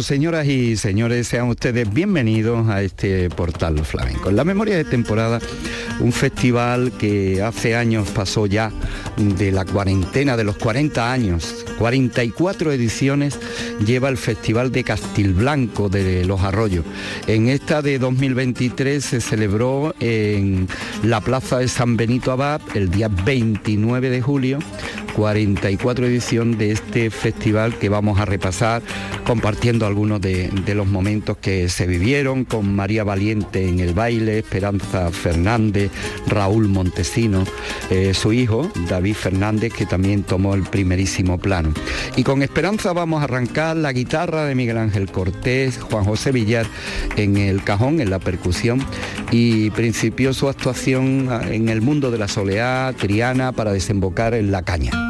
señoras y señores, sean ustedes bienvenidos a este portal flamenco. En la memoria de temporada, un festival que hace años pasó ya de la cuarentena, de los 40 años, 44 ediciones lleva el Festival de Castilblanco de Los Arroyos. En esta de 2023 se celebró en la Plaza de San Benito Abad el día 29 de julio 44 edición de este festival que vamos a repasar compartiendo algunos de, los momentos que se vivieron con María Valiente en el baile, Esperanza Fernández, Raúl Montesino, eh, su hijo David Fernández que también tomó el primerísimo plano. Y con Esperanza vamos a arrancar la guitarra de Miguel Ángel Cortés, Juan José Villar en el cajón, en la percusión y principió su actuación en el mundo de la soleá triana para desembocar en la caña.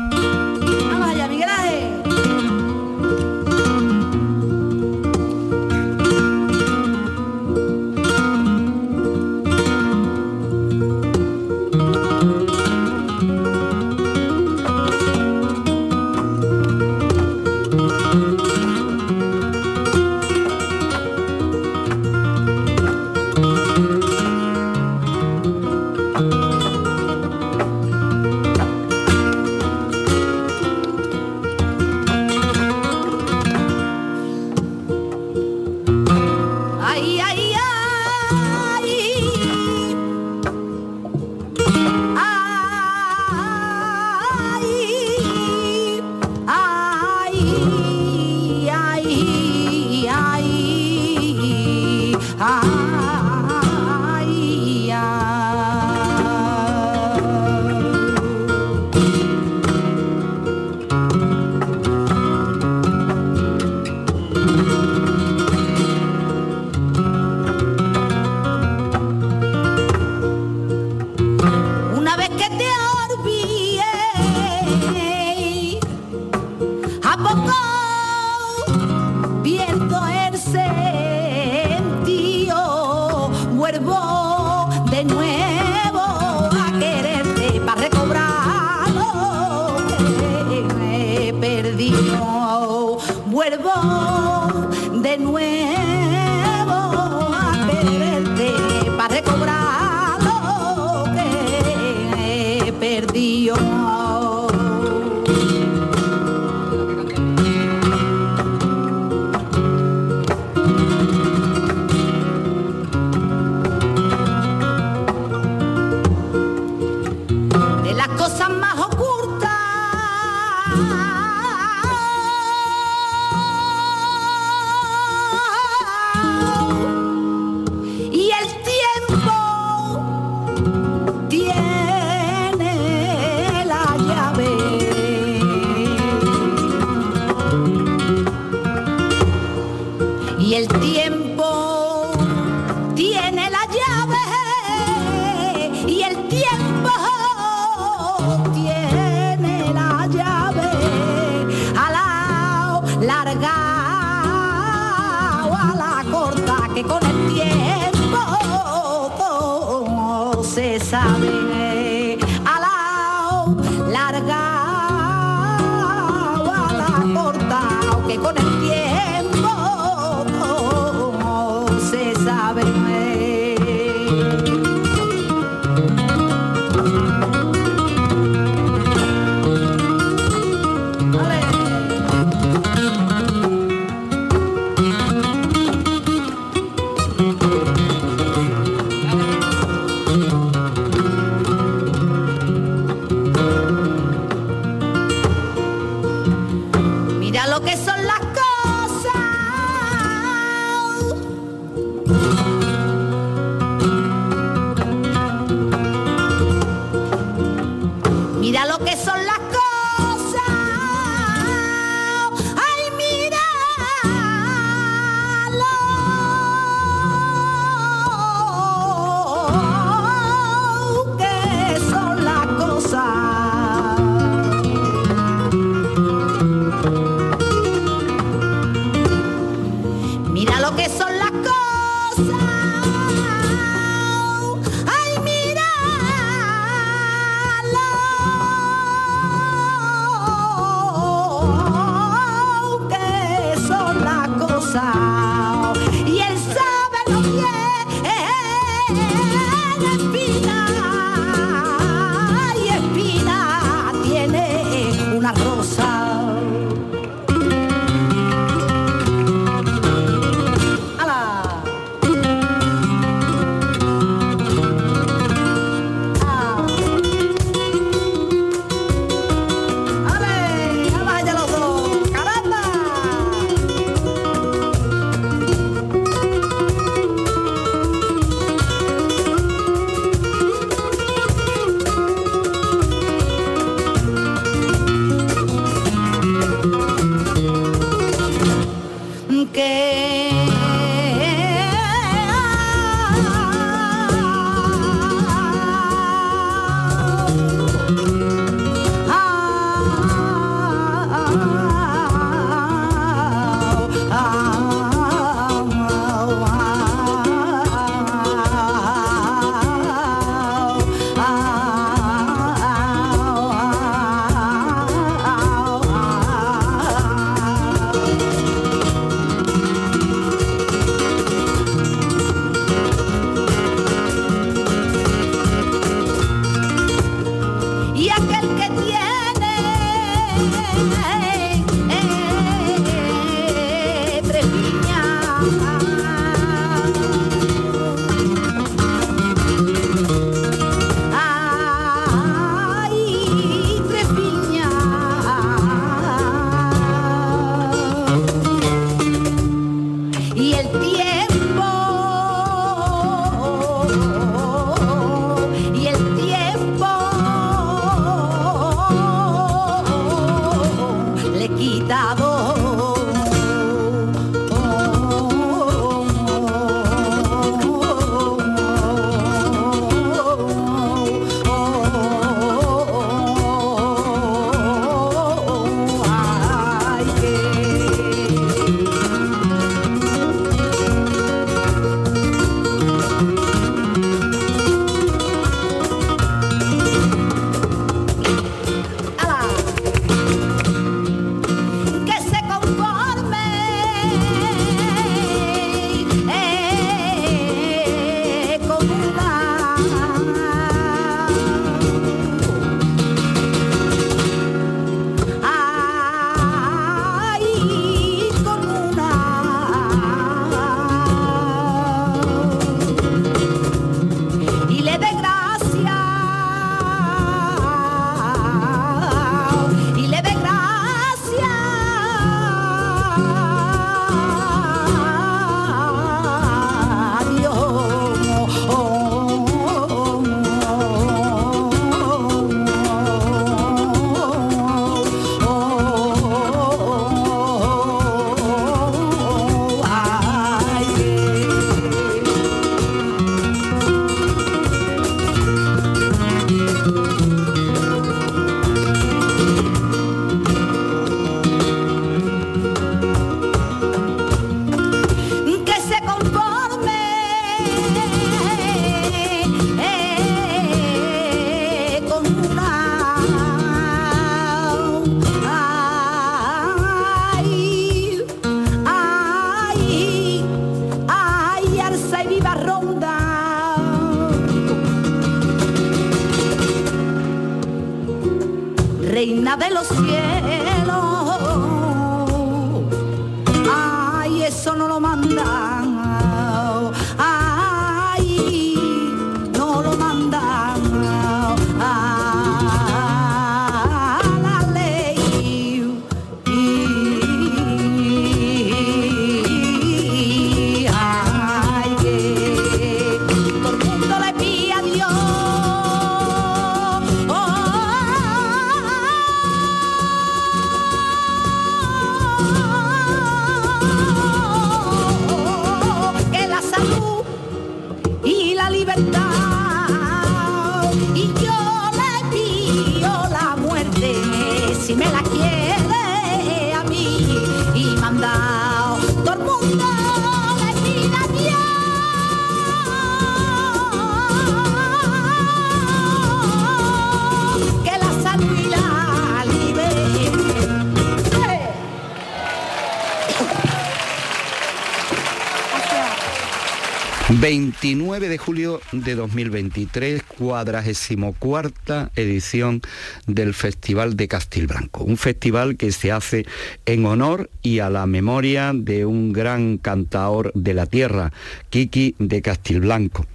29 de julio de 2023, cuadragésimo cuarta edición del Festival de Castilblanco. Un festival que se hace en honor y a la memoria de un gran cantador de la tierra, Kiki de Castilblanco.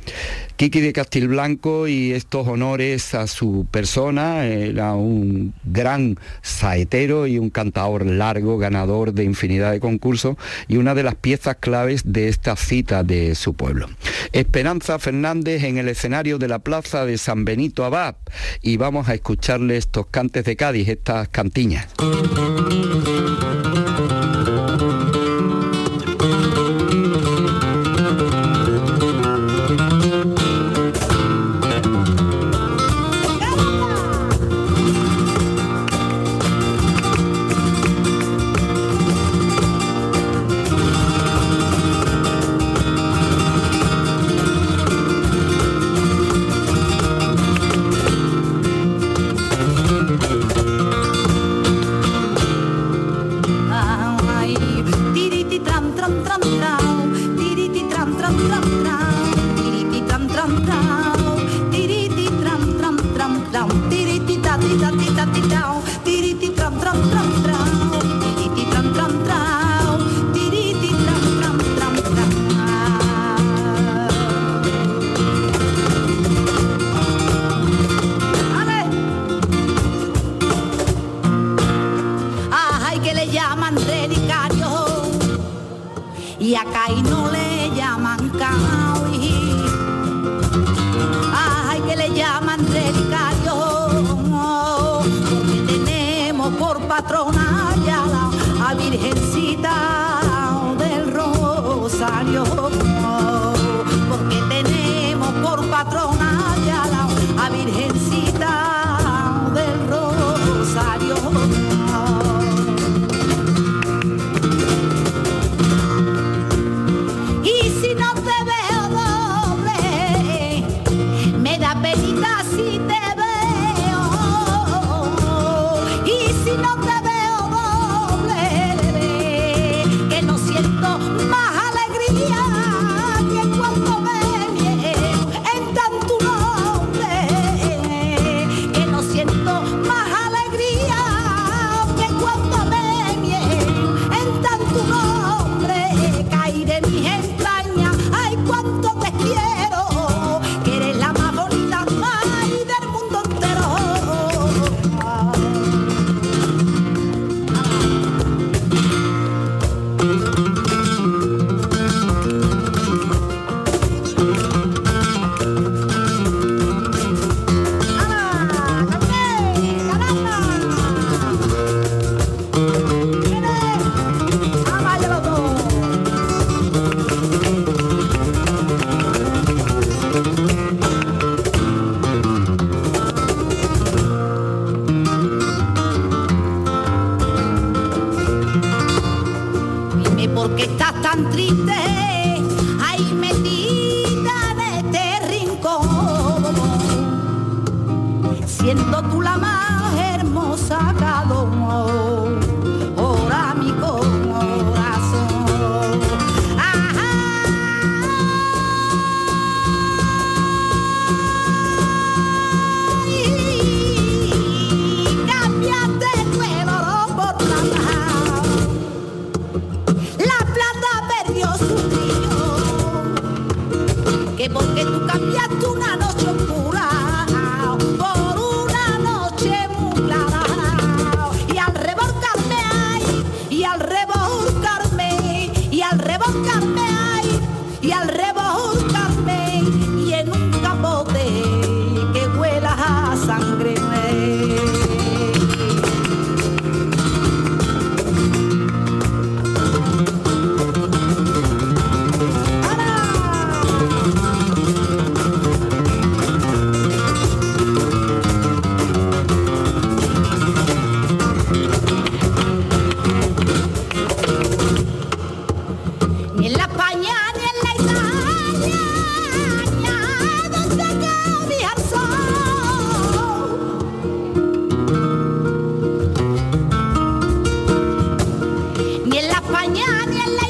Kiki de Castilblanco y estos honores a su persona, era un gran saetero y un cantador largo, ganador de infinidad de concursos y una de las piezas claves de esta cita de su pueblo. Esperanza Fernández en el escenario de la plaza de San Benito Abad y vamos a escucharle estos cantes de Cádiz, estas cantiñas. la la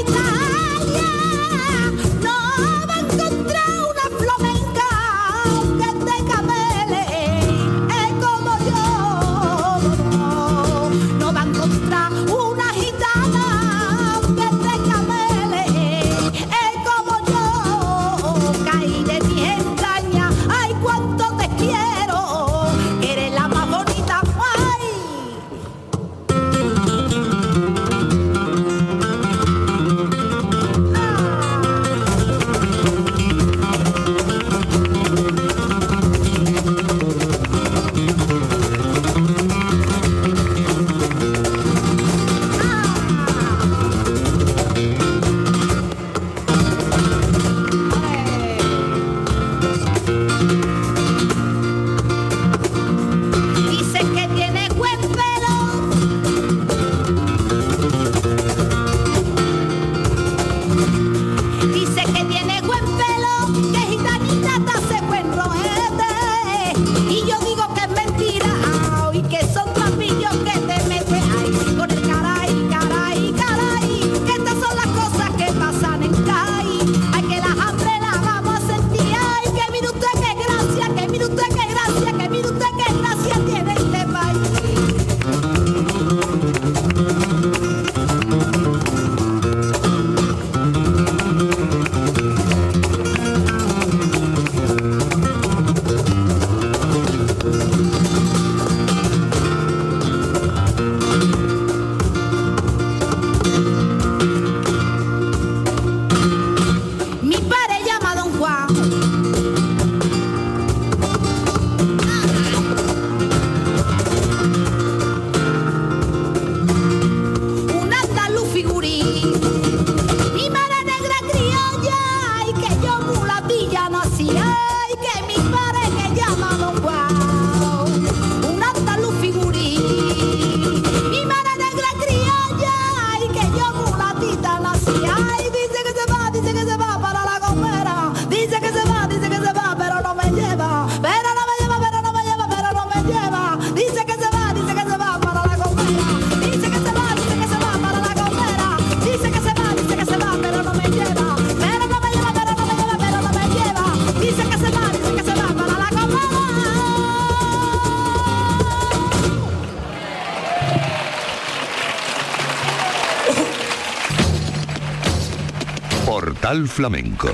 Flamenco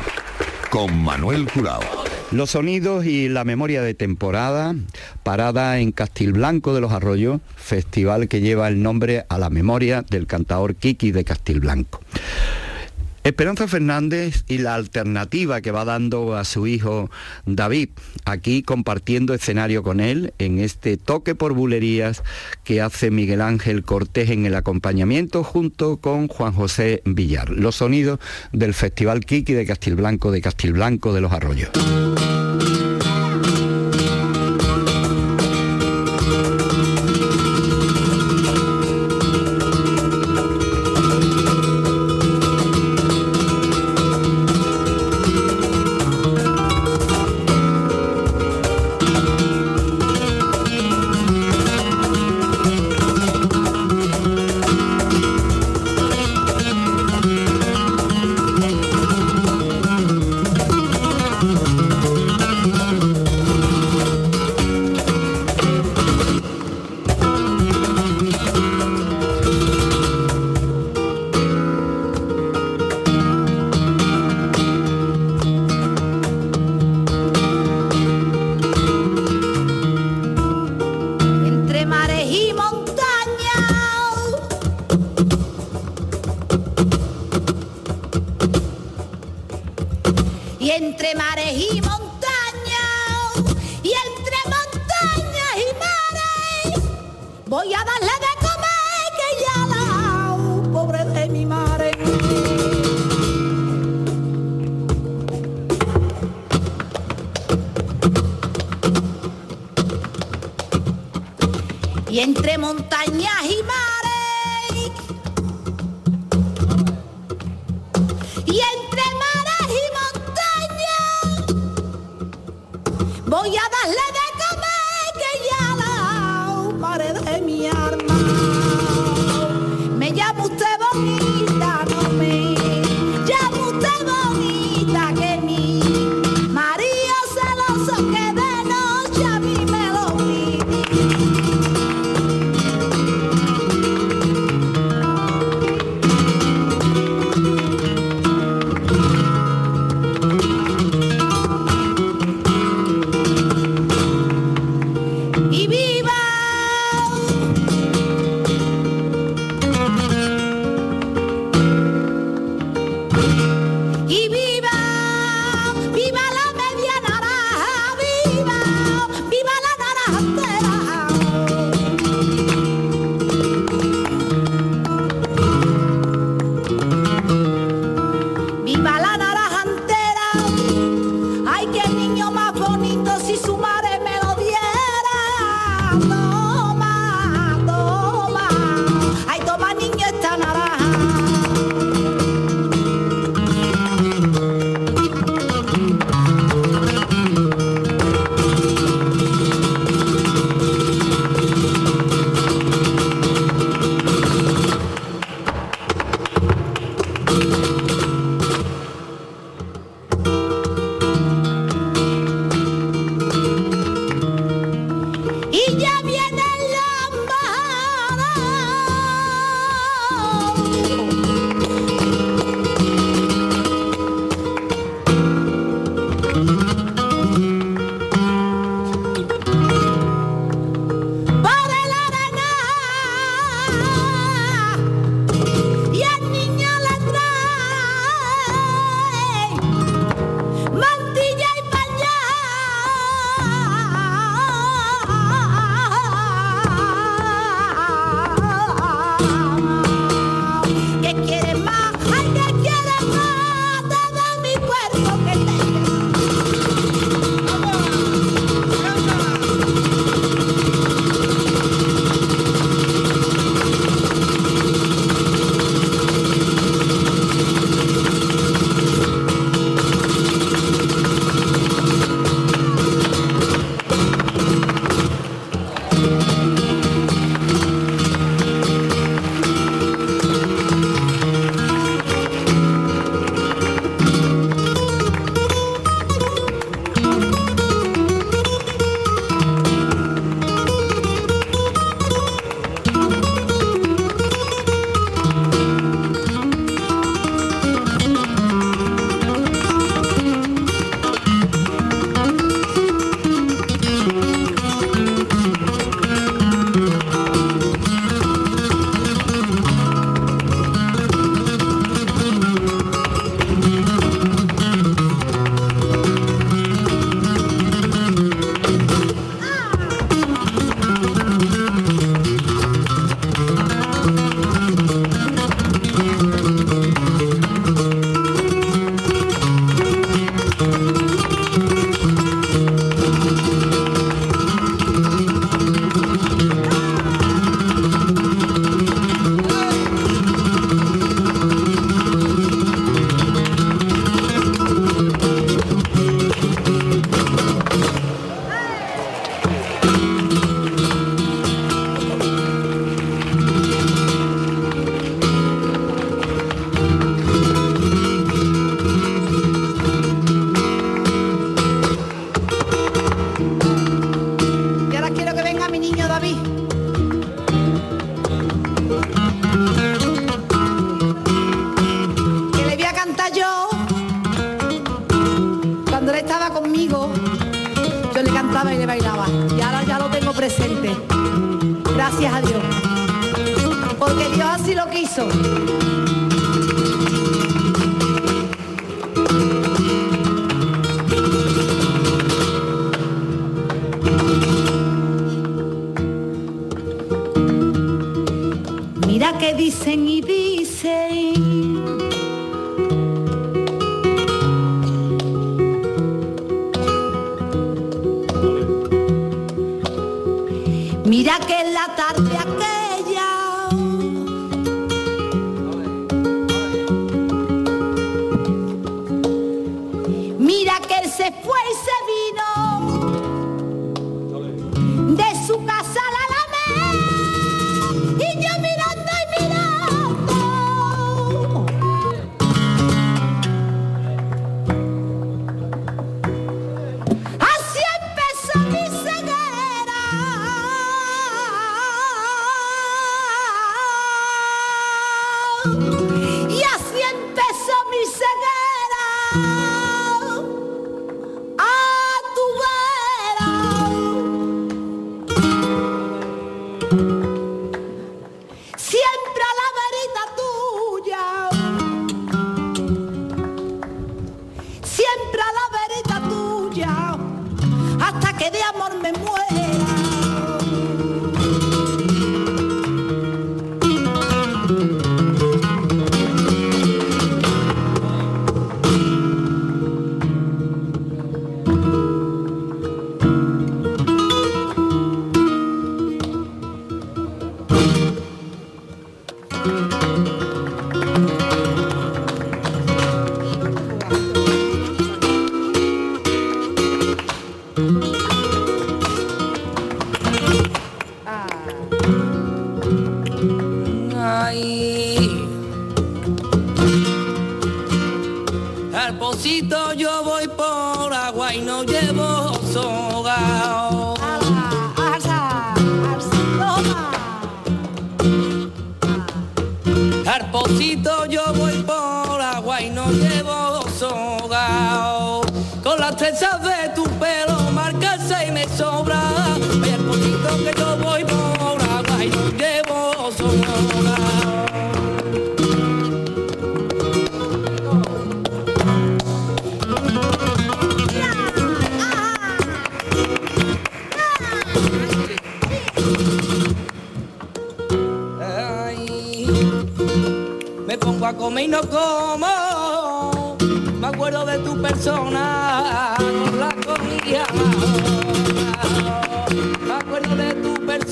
con Manuel Curao. Los sonidos y la memoria de temporada, parada en Castilblanco de los Arroyos, festival que lleva el nombre a la memoria del cantador Kiki de Castilblanco. Esperanza Fernández y la alternativa que va dando a su hijo David, aquí compartiendo escenario con él en este toque por bulerías que hace Miguel Ángel Cortés en el acompañamiento junto con Juan José Villar. Los sonidos del Festival Kiki de Castilblanco de Castilblanco de los Arroyos.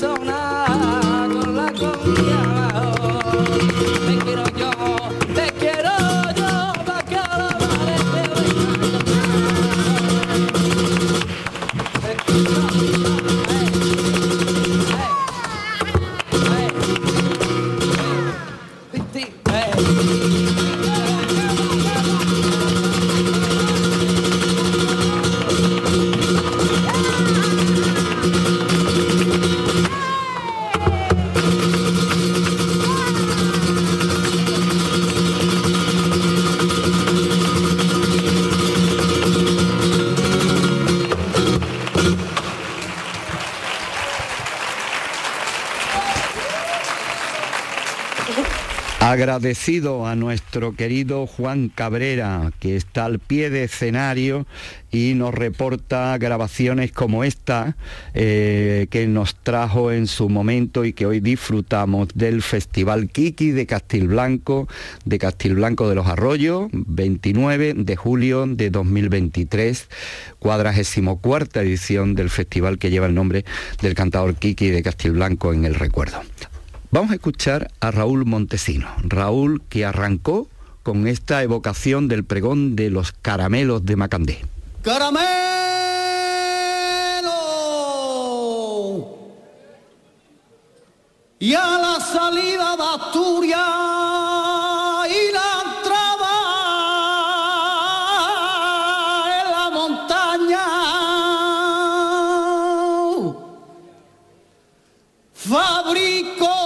Persona Agradecido a nuestro querido Juan Cabrera, que está al pie de escenario y nos reporta grabaciones como esta eh, que nos trajo en su momento y que hoy disfrutamos del Festival Kiki de Castilblanco, de Castilblanco de los Arroyos, 29 de julio de 2023, cuadragésimo cuarta edición del festival que lleva el nombre del cantador Kiki de Castilblanco en el recuerdo. Vamos a escuchar a Raúl Montesino. Raúl que arrancó con esta evocación del pregón de los caramelos de Macandé. ¡Caramelo! Y a la salida de Asturias También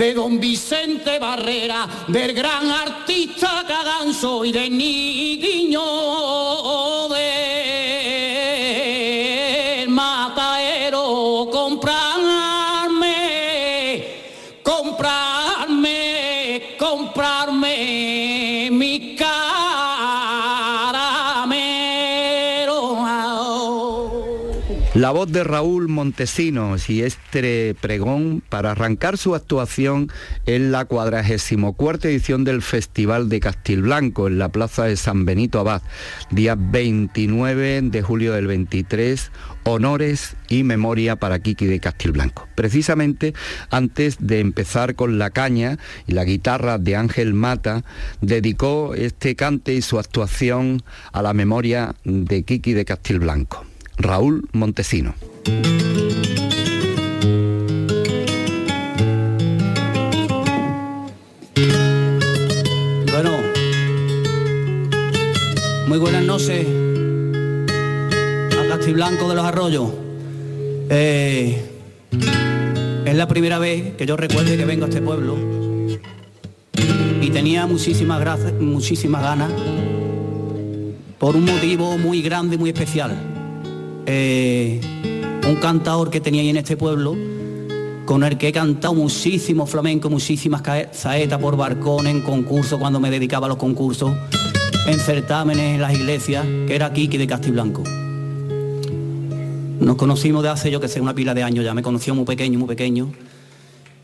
de don Vicente Barrera, del gran artista Caganzo y de Niño La voz de Raúl Montesinos y este pregón para arrancar su actuación en la 44 edición del Festival de Castilblanco en la Plaza de San Benito Abad, día 29 de julio del 23, honores y memoria para Kiki de Castilblanco. Precisamente antes de empezar con la caña y la guitarra de Ángel Mata, dedicó este cante y su actuación a la memoria de Kiki de Castilblanco. Raúl Montesino. Bueno, muy buenas noches a Castiblanco de los Arroyos. Eh, la primera vez que yo recuerde que vengo a este pueblo y tenía muchísimas, gracias, muchísimas ganas por un motivo muy grande, muy especial. Eh, un cantador que tenía ahí en este pueblo, con el que he cantado muchísimo flamenco, muchísimas saetas por barcón, en concursos, cuando me dedicaba a los concursos, en certámenes en las iglesias, que era Kiki de Castiblanco. Nos conocimos de hace, yo que sé, una pila de años ya, me conoció muy pequeño, muy pequeño.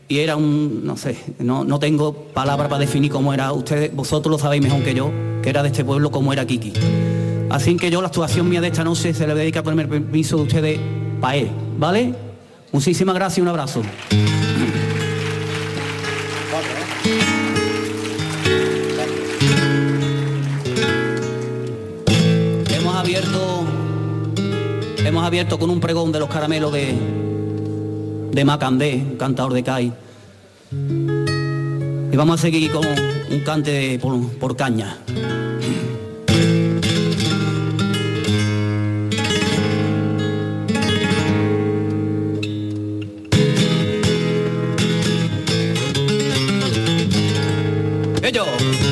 Y era un, no sé, no, no tengo palabras para definir cómo era, ustedes, vosotros lo sabéis mejor que yo, que era de este pueblo, cómo era Kiki. Así que yo la actuación mía de esta noche se le dedica por el permiso de ustedes para él, ¿vale? Muchísimas gracias y un abrazo. Hemos abierto, hemos abierto con un pregón de los caramelos de, de Macandé, un cantador de CAI. Y vamos a seguir con un cante por caña. dog.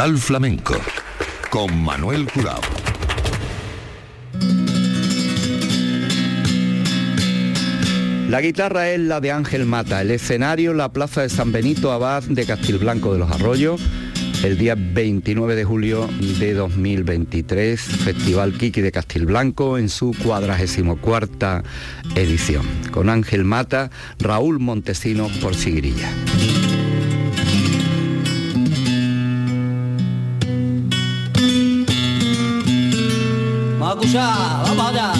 Portal Flamenco con Manuel Curao. La guitarra es la de Ángel Mata, el escenario la plaza de San Benito Abad de Castilblanco de los Arroyos, el día 29 de julio de 2023, Festival Kiki de Castilblanco en su 44 edición, con Ángel Mata, Raúl Montesino por Sigrilla. Vamos a vamos allá. ay,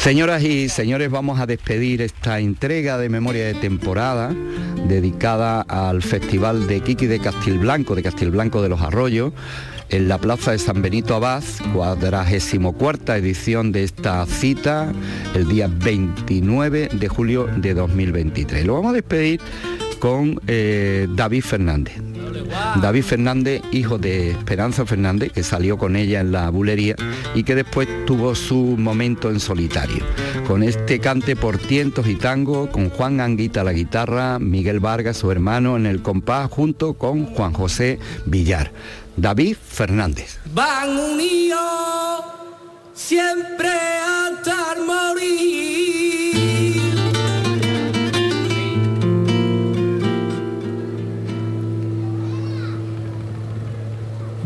Señoras y señores, vamos a despedir esta entrega de memoria de temporada dedicada al Festival de Kiki de Castilblanco, de Castilblanco de los Arroyos, en la Plaza de San Benito Abad, cuadragésimo cuarta edición de esta cita, el día 29 de julio de 2023. Lo vamos a despedir con eh, David Fernández. David Fernández, hijo de Esperanza Fernández, que salió con ella en la bulería y que después tuvo su momento en solitario. Con este cante por tientos y tango, con Juan Anguita la guitarra, Miguel Vargas, su hermano, en el compás, junto con Juan José Villar. David Fernández. Van unidos siempre hasta morir.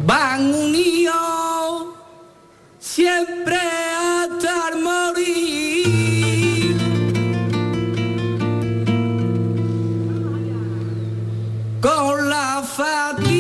van unidos siempre hasta el morir. Con la fatiga.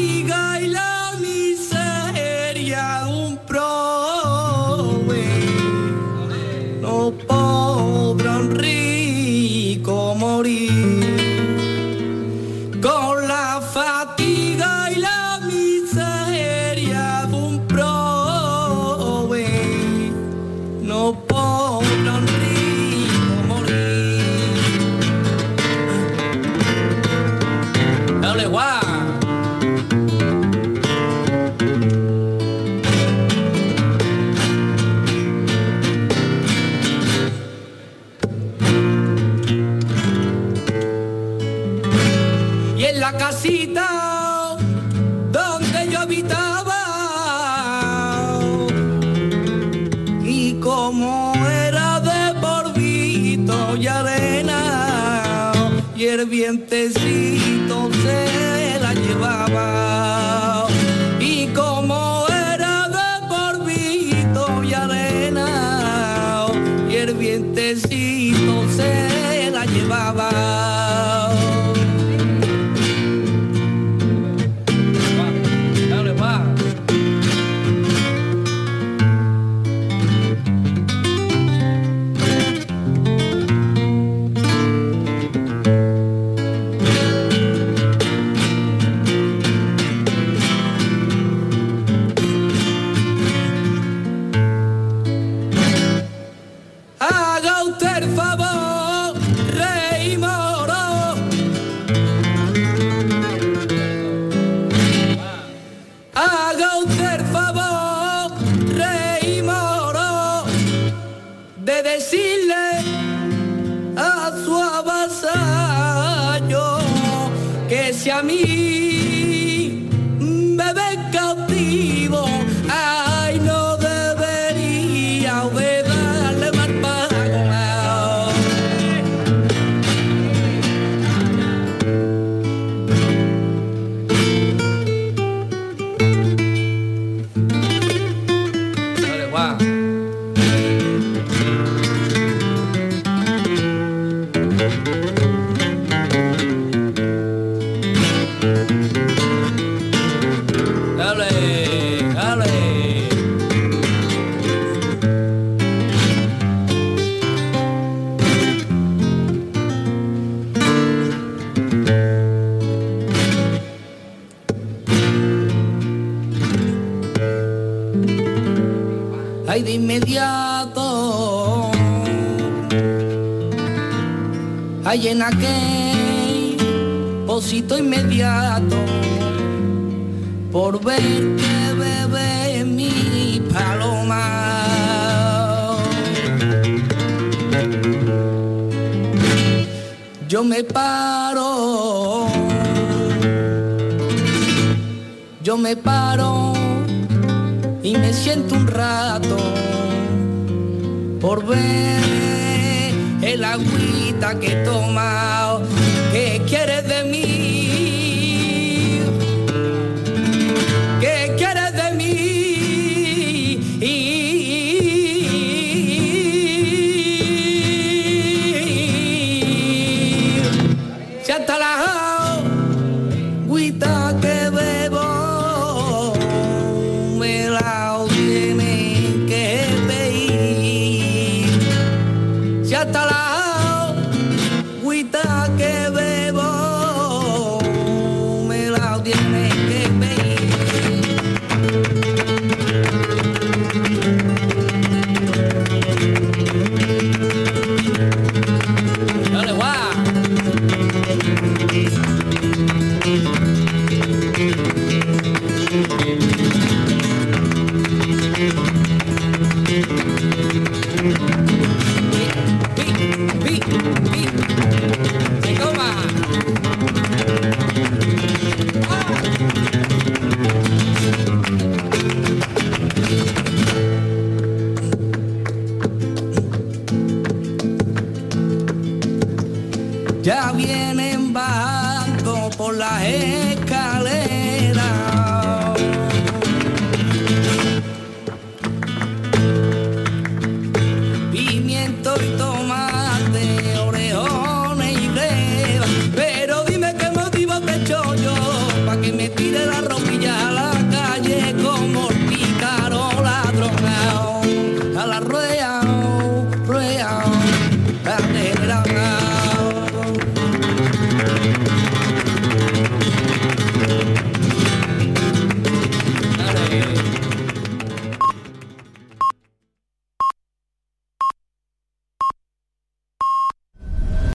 si a mí canta la